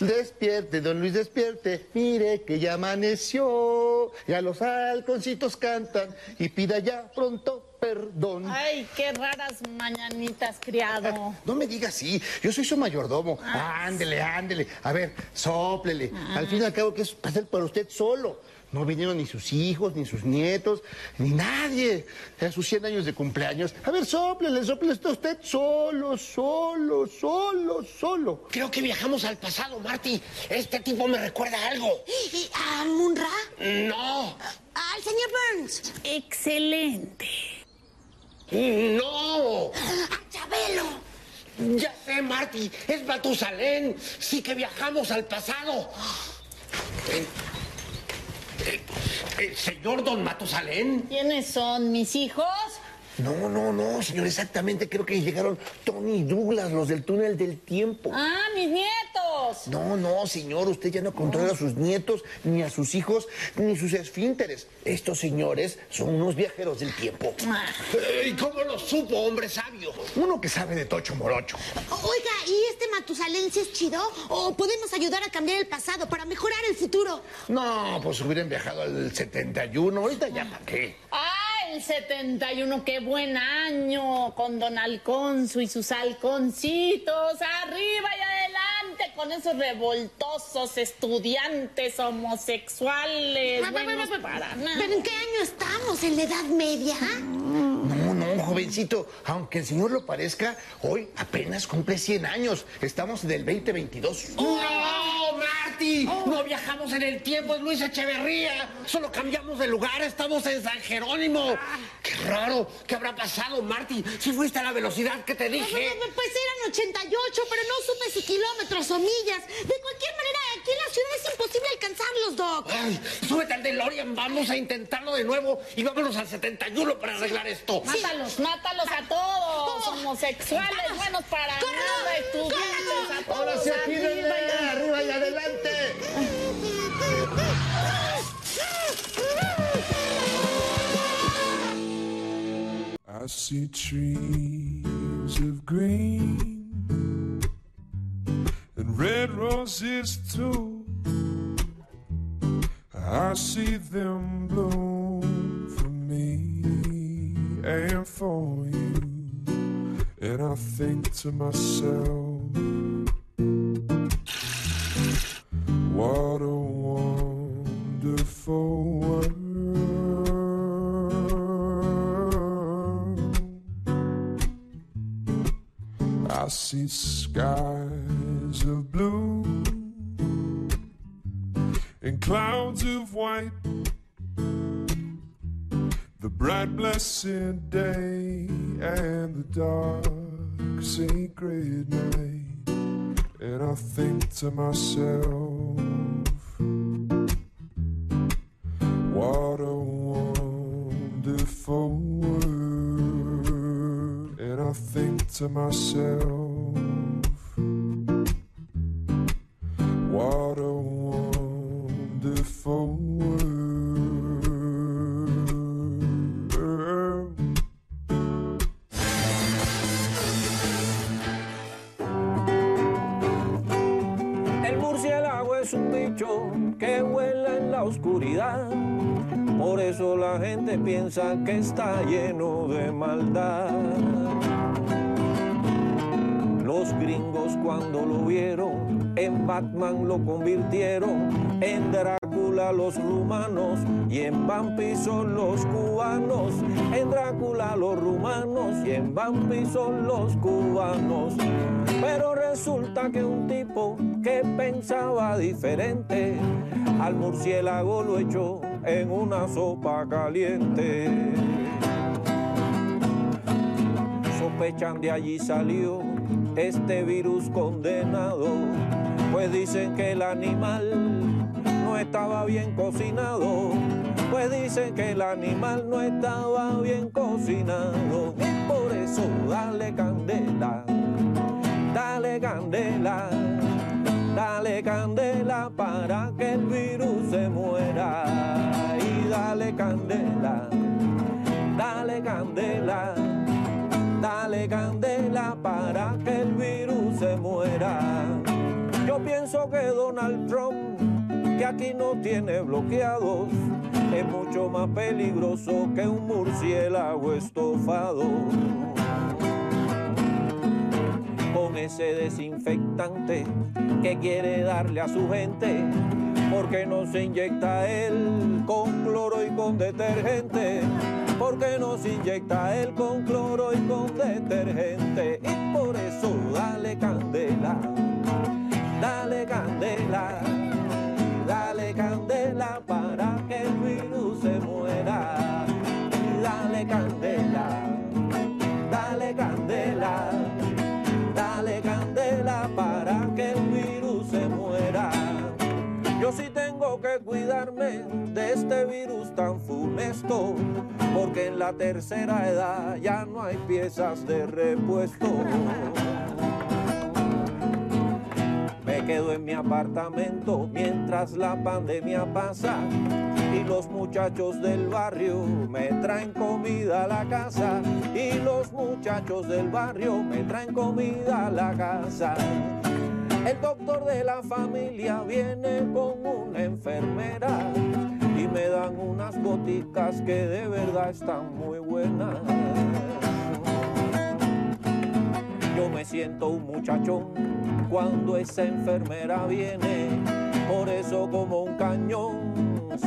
Despierte, don Luis, despierte. Mire que ya amaneció. Ya los halconcitos cantan y pida ya pronto perdón. Ay, qué raras mañanitas, criado. No me diga así, yo soy su mayordomo. Ándele, ándele. A ver, sóplele. Al fin y al cabo, que es para usted solo. No vinieron ni sus hijos, ni sus nietos, ni nadie a sus 100 años de cumpleaños. A ver, sóplele, sóplele está usted solo, solo, solo, solo. Creo que viajamos al pasado, Marty. Este tipo me recuerda a algo. ¿Y a Munra? No, Al señor Burns. Excelente. no. A Chabelo. Ya sé, Marty, es Matusalén. Sí que viajamos al pasado. Eh, eh, eh, señor Don Matusalén. ¿Quiénes son mis hijos? No, no, no, señor, exactamente. Creo que llegaron Tony y Douglas, los del túnel del tiempo. Ah, mis nietos. No, no, señor, usted ya no controla a sus nietos, ni a sus hijos, ni sus esfínteres. Estos señores son unos viajeros del tiempo. Eh, ¿Y cómo lo supo, hombre sabio? Uno que sabe de tocho morocho. Oiga, ¿y este Matusalén sí es chido? ¿O podemos ayudar a cambiar el pasado para mejorar el futuro? No, pues hubieran viajado al 71, ahorita ya para qué. Ah, el 71, qué buen año, con Don Alconso y sus halconcitos, arriba y adelante, con esos revoltosos estudiantes homosexuales. Ah, buenos pero, pero, para nada. ¿Pero en qué año estamos? ¿En la Edad Media? No, no, jovencito, aunque el señor lo parezca, hoy apenas cumple 100 años. Estamos en el 2022. Oh. ¡No, viajamos en el tiempo, es Luis Echeverría. Solo cambiamos de lugar, estamos en San Jerónimo. ¡Qué raro! ¿Qué habrá pasado, Marty? Si fuiste a la velocidad que te dije. Pues eran 88, pero no supe si kilómetros o millas. De cualquier manera, aquí en la ciudad es imposible alcanzarlos, Doc. Ay, súbete al DeLorean, vamos a intentarlo de nuevo y vámonos al 71 para arreglar esto. Mátalos, mátalos a todos, homosexuales, buenos para nada, estudiantes, a todos. Ahora sí, aquí arriba arriba y adelante. I see trees of green and red roses too. I see them bloom for me and for you. And I think to myself, what a wonderful world. I see skies of blue and clouds of white. The bright, blessed day and the dark, sacred night. And I think to myself, what a wonderful world. And I think to myself, está lleno de maldad. Los gringos cuando lo vieron en Batman lo convirtieron en Drácula los rumanos y en Vampi son los cubanos. En Drácula los rumanos y en Vampi son los cubanos. Pero resulta que un tipo que pensaba diferente al murciélago lo echó en una sopa caliente. Sospechan de allí salió este virus condenado, pues dicen que el animal no estaba bien cocinado, pues dicen que el animal no estaba bien cocinado, y por eso dale candela, dale candela, dale candela para que el virus se muera, y dale candela, dale candela. Dale candela para que el virus se muera. Yo pienso que Donald Trump, que aquí no tiene bloqueados, es mucho más peligroso que un murciélago estofado. Con ese desinfectante que quiere darle a su gente, porque no se inyecta él con cloro y con detergente porque nos inyecta él con cloro y con detergente. Y por eso dale candela, dale candela, que cuidarme de este virus tan funesto, porque en la tercera edad ya no hay piezas de repuesto. Me quedo en mi apartamento mientras la pandemia pasa y los muchachos del barrio me traen comida a la casa y los muchachos del barrio me traen comida a la casa. El doctor de la familia viene con una enfermera y me dan unas boticas que de verdad están muy buenas. Yo me siento un muchachón cuando esa enfermera viene, por eso como un cañón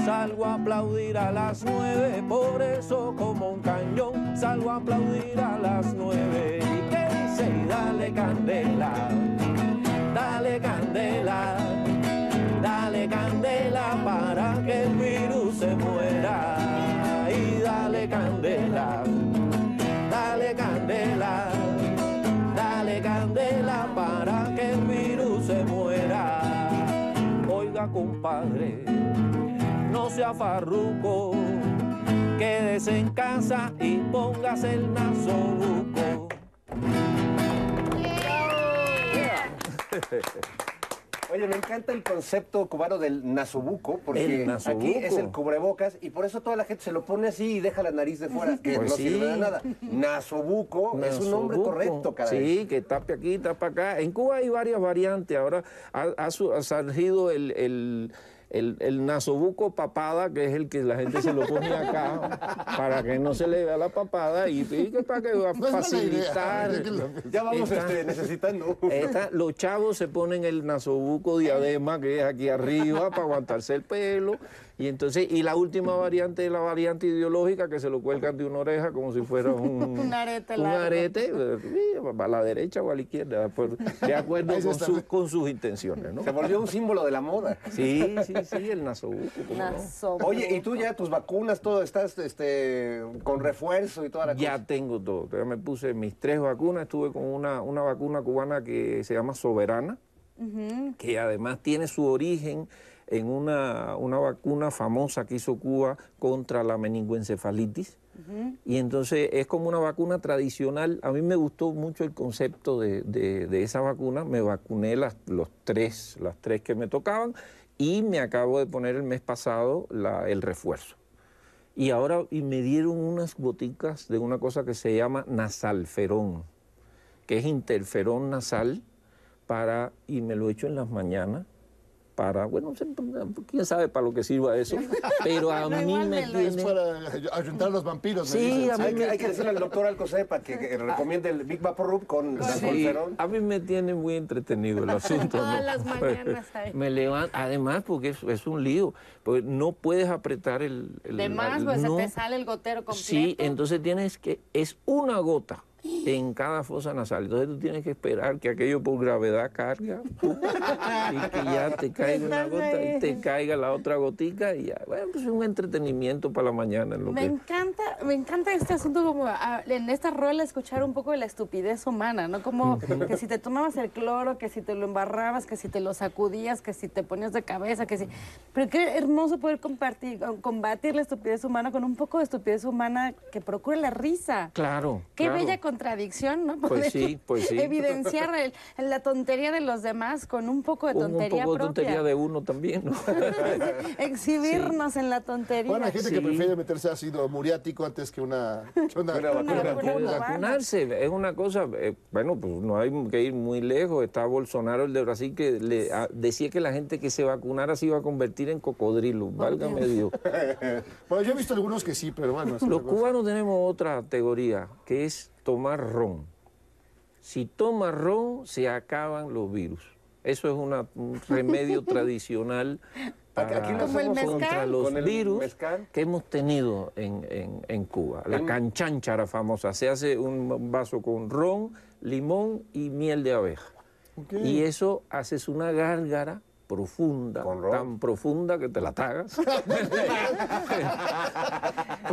salgo a aplaudir a las nueve, por eso como un cañón salgo a aplaudir a las nueve. ¿Y qué dice? Y dale candela, dale candela, dale candela para que el virus se muera. Y dale candela, dale candela, dale candela para que el virus se muera. Oiga, compadre, no sea farruco, quédese en casa y póngase el nasobuco. Oye, me encanta el concepto cubano del nasobuco, porque nasobuco. aquí es el cubrebocas y por eso toda la gente se lo pone así y deja la nariz de fuera, que Pues no sí. sirve de nada. Nasobuco es un nombre correcto, caray. Sí, que tape aquí, tapa acá. En Cuba hay varias variantes. Ahora ha, ha su- ha surgido el, el, el- el nasobuco papada, que es el que la gente se lo pone acá para que no se le vea la papada y, y que para que va a facilitar. Ya vamos Está- este, necesitando. Esta- los chavos se ponen el nasobuco diadema que es aquí arriba para aguantarse el pelo. Y entonces, y la última variante es la variante ideológica que se lo cuelgan de una oreja como si fuera un, Un arete un largo. arete, eh, a la derecha o a la izquierda, por- de acuerdo con, bien. con sus intenciones. ¿no? Se volvió un símbolo de la moda. Sí, sí, sí, el nasobuco. ¿cómo no? Oye, y tú ya tus vacunas, todo estás este, con refuerzo y toda la Ya cosa. tengo todo. Ya me puse mis tres vacunas. Estuve con una, una vacuna cubana que se llama Soberana. que además tiene su origen en una, una vacuna famosa que hizo Cuba contra la meningoencefalitis. Y entonces es como una vacuna tradicional. A mí me gustó mucho el concepto de, de- de esa vacuna. Me vacuné las, los tres, las tres que me tocaban y me acabo de poner el mes pasado la- el refuerzo. Y ahora y me dieron unas goticas de una cosa que se llama nasalferón, que es interferón nasal para y me lo echo en las mañanas para, bueno, se- quién sabe para lo que sirva eso, pero a mí me tiene para ayuntar a los vampiros. me Sí, dicen. a mí Hay que, me- hay que decirle al doctor Alcocepa que, que recomiende el Big Vapor Rub con Sí, a mí me tiene muy entretenido el asunto. Todas ¿no? las mañanas ahí. Me levanta, además porque es, es un lío, porque no puedes apretar el... el- De más, pues no. se te sale el gotero completo. Sí, entonces tienes que, es una gota en cada fosa nasal. Entonces tú tienes que esperar que aquello por gravedad carga y que ya te caiga una gota y te caiga la otra gotica y ya. Bueno, pues es un entretenimiento para la mañana. En lo Me que... encanta, me encanta este asunto como ah, en esta rola escuchar un poco de la estupidez humana, ¿no? Como que si te tomabas el cloro, que si te lo embarrabas, que si te lo sacudías, que si te ponías de cabeza, que si... Pero qué hermoso poder compartir, combatir la estupidez humana con un poco de estupidez humana que procure la risa. Claro. Qué claro. bella contradicción, ¿no? Pues sí, pues sí. Evidenciar el- la tontería de los demás con un poco de Un, un tontería poco de tontería de uno también, ¿no? Exhibirnos en la tontería. Bueno, hay gente que prefiere meterse ácido muriático antes que una, que una, Una vacuna. una vacuna. Vacunarse es una cosa, eh, bueno, pues no hay que ir muy lejos. Está Bolsonaro, el de Brasil, que le ah, decía que la gente que se vacunara se iba a convertir en cocodrilo. Válgame Dios. Bueno, yo he visto algunos que sí, pero bueno. es Los cubanos tenemos otra teoría, que es tomar ron. Si tomas ron, se acaban los virus. Eso es una- un remedio tradicional para, Aquí lo Como el hacemos contra los con el virus mezcal. que hemos tenido en, en- en Cuba. La canchanchara famosa. Se hace un vaso con ron, limón y miel de abeja. Y eso haces una gárgara profunda, tan profunda que te la tragas.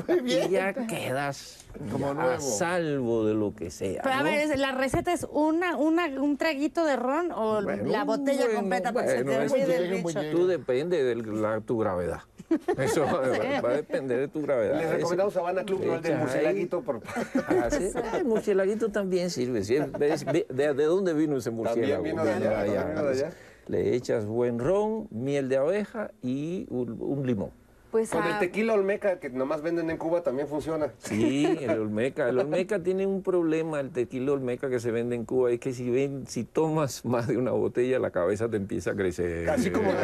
Muy y ya quedas Como ya nuevo. a salvo de lo que sea. Pero a ¿no? ver, ¿es- ¿la receta es una, una, un traguito de ron o Bueno, la botella bueno, completa? Se bueno, te eso olvide llega el un buen bicho. llegue. Tú depende de la- tu gravedad. Eso va, va a depender de tu gravedad. Les recomendamos Habana Club, no el del murcielaguito. Por... Ah, sí, El murcielaguito también sirve. ¿De, de dónde vino ese murciélago? vino de allá, también vino de allá. Le echas buen ron, miel de abeja y un, un limón. Pues Con el tequila Olmeca, que nomás venden en Cuba, también funciona. Sí, el Olmeca. El Olmeca tiene un problema, el tequila Olmeca que se vende en Cuba, es que si ven, si tomas más de una botella, la cabeza te empieza a crecer. Así como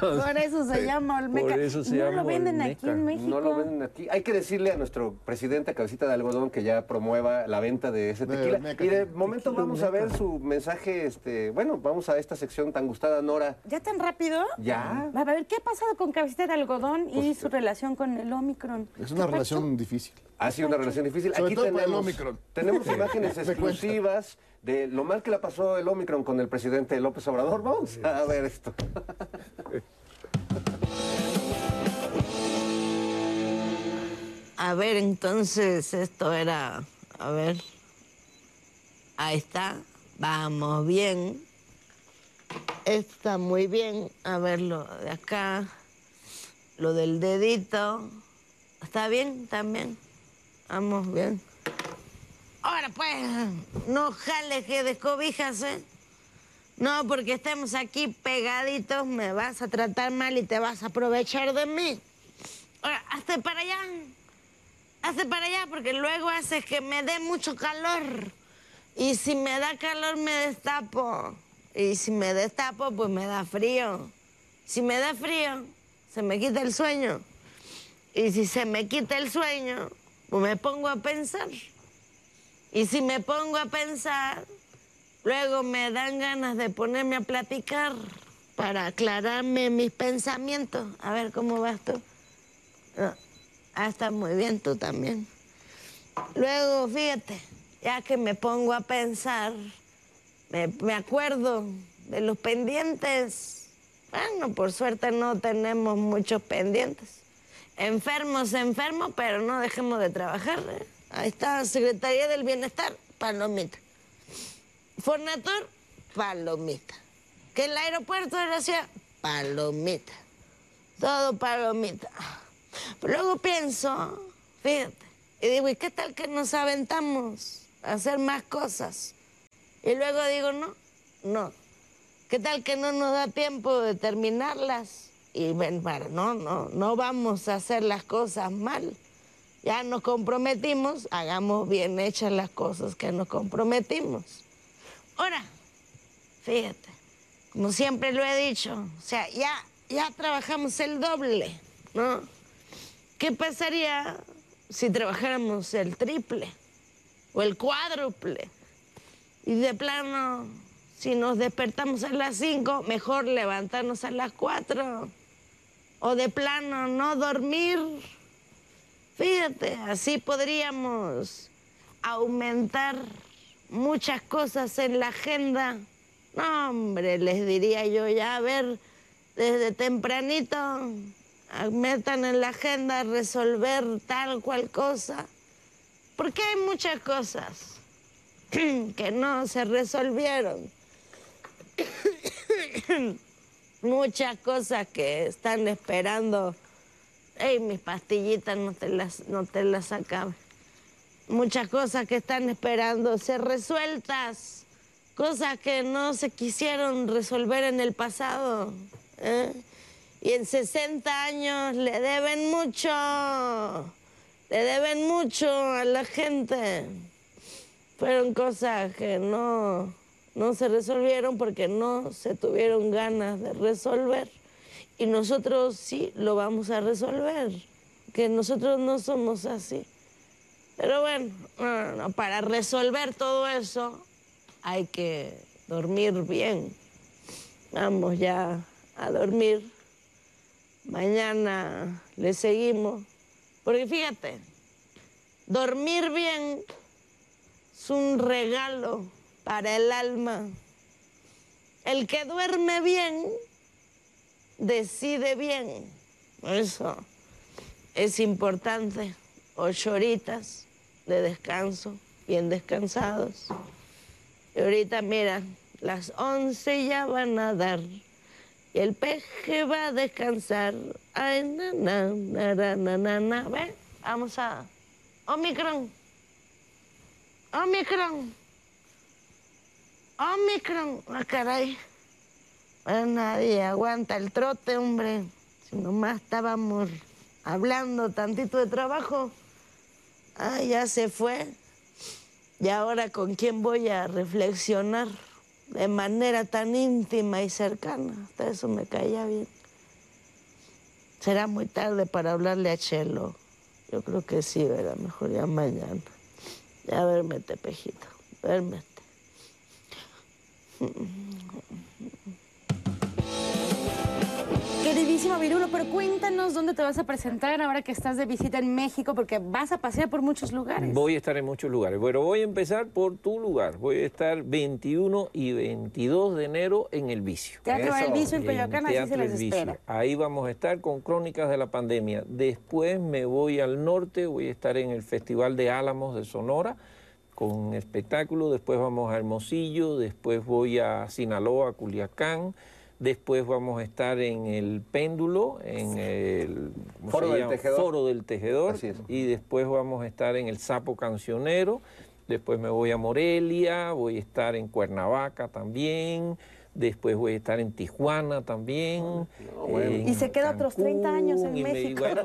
Por eso se llama Olmeca. Por eso se no llama lo venden aquí en Olmeca. México. No lo venden aquí. Hay que decirle a nuestro presidente Cabecita de Algodón que ya promueva la venta de ese De tequila. Olmeca. y de momento Tequila vamos a ver Olmeca. su mensaje, este, bueno, vamos a esta sección tan gustada, Nora. ¿Ya tan rápido? Ya. A ver, ¿qué ha pasado con Cabecita de Algodón Pues, y su relación con el Omicron? Es una relación difícil. Ha sido una relación difícil. Sobre Aquí todo por el tenemos, Omicron. tenemos imágenes exclusivas de lo mal que la pasó el Omicron con el presidente López Obrador. Vamos a ver esto. A ver, entonces esto era, a ver, ahí está, vamos bien, está muy bien, a ver lo de acá, lo del dedito, está bien también, vamos bien. Ahora pues, no jales que descobijas, ¿eh? No, porque estemos aquí pegaditos, me vas a tratar mal y te vas a aprovechar de mí. Ahora, hazte para allá. Hazte para allá porque luego haces que me dé mucho calor. Y si me da calor me destapo. Y si me destapo pues me da frío. Si me da frío se me quita el sueño. Y si se me quita el sueño pues me pongo a pensar. Y si me pongo a pensar, luego me dan ganas de ponerme a platicar para aclararme mis pensamientos. A ver cómo vas tú. Ah, Ah, está muy bien tú también. Luego, fíjate, ya que me pongo a pensar, me, me acuerdo de los pendientes. Bueno, por suerte no tenemos muchos pendientes. Enfermos, enfermos, pero no dejemos de trabajar. ¿eh? Ahí está, Secretaría del Bienestar, palomita. Fornatur, palomita. Que el aeropuerto de la ciudad, palomita. Todo palomita. Pero luego pienso, fíjate, y digo, ¿y qué tal que nos aventamos a hacer más cosas? Y luego digo, no, no. ¿Qué tal que no nos da tiempo de terminarlas? Y ven, para, no, no, no vamos a hacer las cosas mal. Ya nos comprometimos, hagamos bien hechas las cosas que nos comprometimos. Ahora, fíjate, como siempre lo he dicho, o sea, ya, ya trabajamos el doble, ¿no? ¿Qué pasaría si trabajáramos el triple o el cuádruple? Y de plano, si nos despertamos a las 5, mejor levantarnos a las 4. O de plano, no dormir. Fíjate, así podríamos aumentar muchas cosas en la agenda. No, hombre, les diría yo ya, a ver, desde tempranito, a- metan en la agenda resolver tal cual cosa. Porque hay muchas cosas que no se resolvieron. muchas cosas que están esperando. Ey, mis pastillitas no te las, no te las acabes. Muchas cosas que están esperando ser resueltas. Cosas que no se quisieron resolver en el pasado. ¿eh? Y en 60 años le deben mucho. Le deben mucho a la gente. Fueron cosas que no, no se resolvieron porque no se tuvieron ganas de resolver. Y nosotros sí lo vamos a resolver. Que nosotros no somos así. Pero bueno, no, para resolver todo eso hay que dormir bien. Vamos ya a dormir. Mañana le seguimos. Porque fíjate, dormir bien un regalo para el alma. El que duerme bien, decide bien. Eso es importante. Ocho horitas de descanso, bien descansados. Y ahorita, mira, las once ya van a dar. y el peje va a descansar. Ay, na, na, na, na, na, na, na. Ven, vamos a... Omicron. Omicron. Omicron. Ah, caray. Pues nadie aguanta el trote, hombre. Si nomás estábamos hablando tantito de trabajo. Ah, ya se fue. Y ahora con quién voy a reflexionar de manera tan íntima y cercana. Hasta eso me caía bien. Será muy tarde para hablarle a Chelo. Yo creo que sí, verá, mejor ya mañana. Ya vérmete, pejito, vérmete. Queridísimo Virulo, pero cuéntanos dónde te vas a presentar ahora que estás de visita en México, porque vas a pasear por muchos lugares. Voy a estar en muchos lugares. Bueno, voy a empezar por tu lugar. Voy a estar 21 y 22 de enero en El Vicio. Teatro El Vicio en En Coyoacán, así se Teatro les espera. Ahí vamos a estar con Crónicas de la Pandemia. Después me voy al norte, voy a estar en el Festival de Álamos de Sonora con espectáculo. Después vamos a Hermosillo, después voy a Sinaloa, Culiacán. Después vamos a estar en el Péndulo, en el ¿cómo Foro del? Tejedor. Foro del Tejedor. Así es. Y después vamos a estar en el Sapo Cancionero. Después me voy a Morelia, voy a estar en Cuernavaca también. Después voy a estar en Tijuana también. en Y se queda otros 30 años en y me- México. bueno,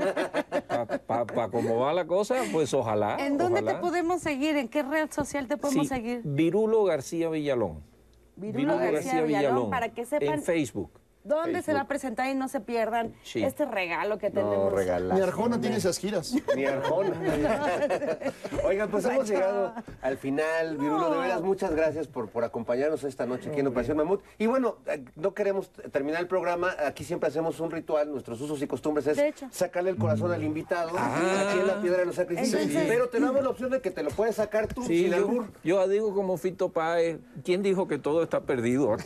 para cómo va la cosa, pues ojalá. ¿En dónde te podemos seguir? ¿En qué red social te podemos Sí, seguir? Virulo García Villalón. Virulo García Villalón, para que sepan En Facebook. Dónde se va a presentar y no se pierdan Sí. este regalo que tenemos. Ni Arjona tiene esas giras. Ni Arjona. Oigan, pues hemos llegado al final. Virulo, de veras, muchas gracias por, por acompañarnos esta noche aquí en Operación Mamut. Y bueno, eh, no queremos terminar el programa. Aquí siempre hacemos un ritual. Nuestros usos y costumbres es sacarle el corazón al invitado. Aquí en la piedra de los sacrificios. Entonces- Pero te damos la opción de que te lo puedes sacar tú, Sí, sin yo, albur. yo digo como Fito Páez, ¿quién dijo que todo está perdido?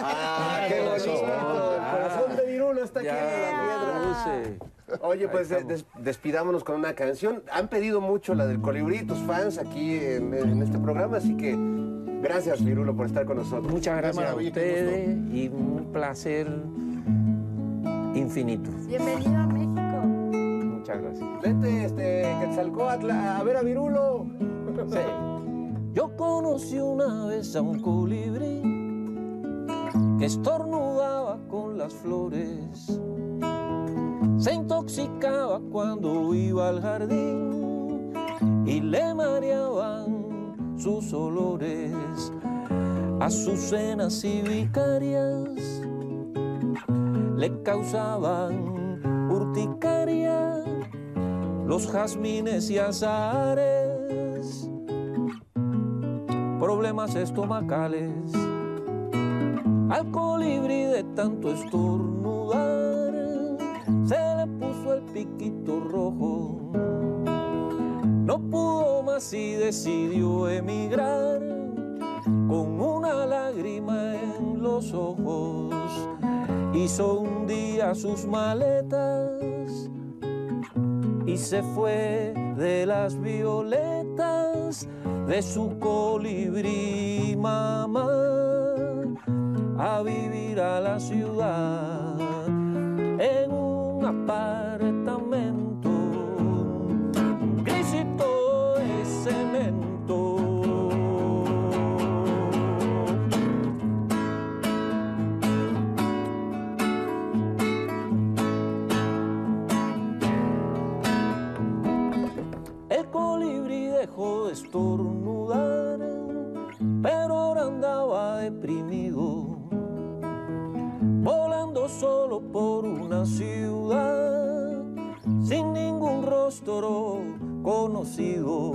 Ah, qué bonito. El corazón de Virulo está aquí en la piedra. Oye, pues des- despidámonos con una canción. Han pedido mucho la del colibrí, tus fans aquí en, en este programa, así que gracias, Virulo, por estar con nosotros. Muchas gracias a ustedes y un placer infinito. Bienvenido a México. Muchas gracias. Vete, este, Quetzalcóatl, a ver a Virulo. Sí. Yo conocí una vez a un colibrí que estornudaba con las flores. Se intoxicaba cuando iba al jardín y le mareaban sus olores. Azucenas y vicarias le causaban urticaria los jazmines y azahares, problemas estomacales. Al colibrí de tanto estornudar, se le puso el piquito rojo. No pudo más y decidió emigrar con una lágrima en los ojos. Hizo un día sus maletas y se fue de las violetas de su colibrí mamá a vivir a la ciudad en un apartamento gris y todo de cemento. El colibrí dejó de estornudar, solo por una ciudad, sin ningún rostro conocido,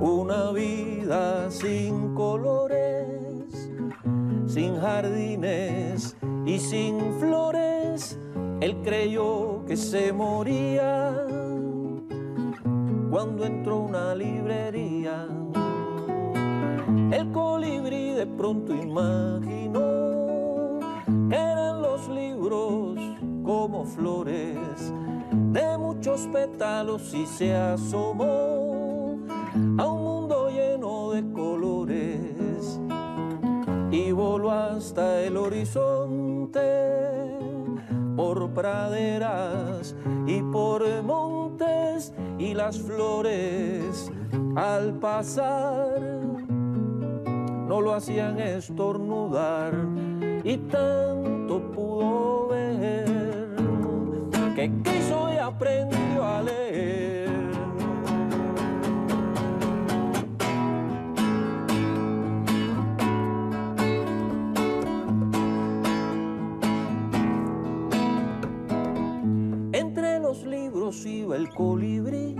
una vida sin colores, sin jardines y sin flores. Él creyó que se moría cuando entró una librería. El colibrí de pronto imaginó eran los libros como flores de muchos pétalos y se asomó a un mundo lleno de colores y voló hasta el horizonte, por praderas y por montes y las flores al pasar no lo hacían estornudar y tanto pudo ver que quiso y aprendió a leer. Entre los libros iba el colibrí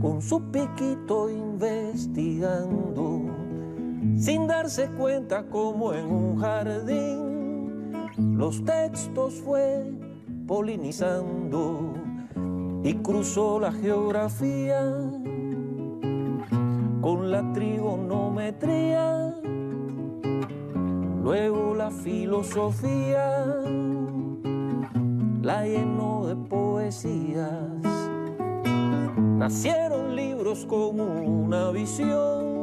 con su piquito investigando, sin darse cuenta como en un jardín. Los textos fue polinizando y cruzó la geografía. Con la trigonometría, luego la filosofía la llenó de poesías. Nacieron libros con una visión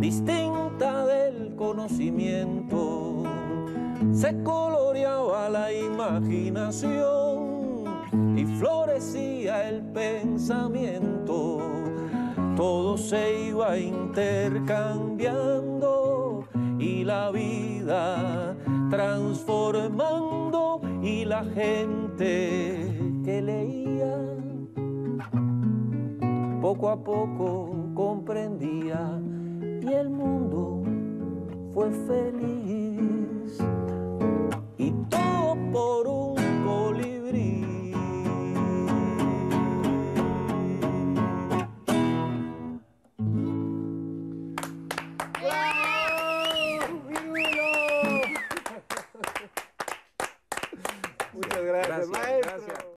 distinta del conocimiento. Se coloreaba la imaginación y florecía el pensamiento. Todo se iba intercambiando y la vida transformando y la gente que leía poco a poco comprendía y el mundo fue feliz y todo por un colibrí. Muchas gracias, Gracias, maestro. gracias.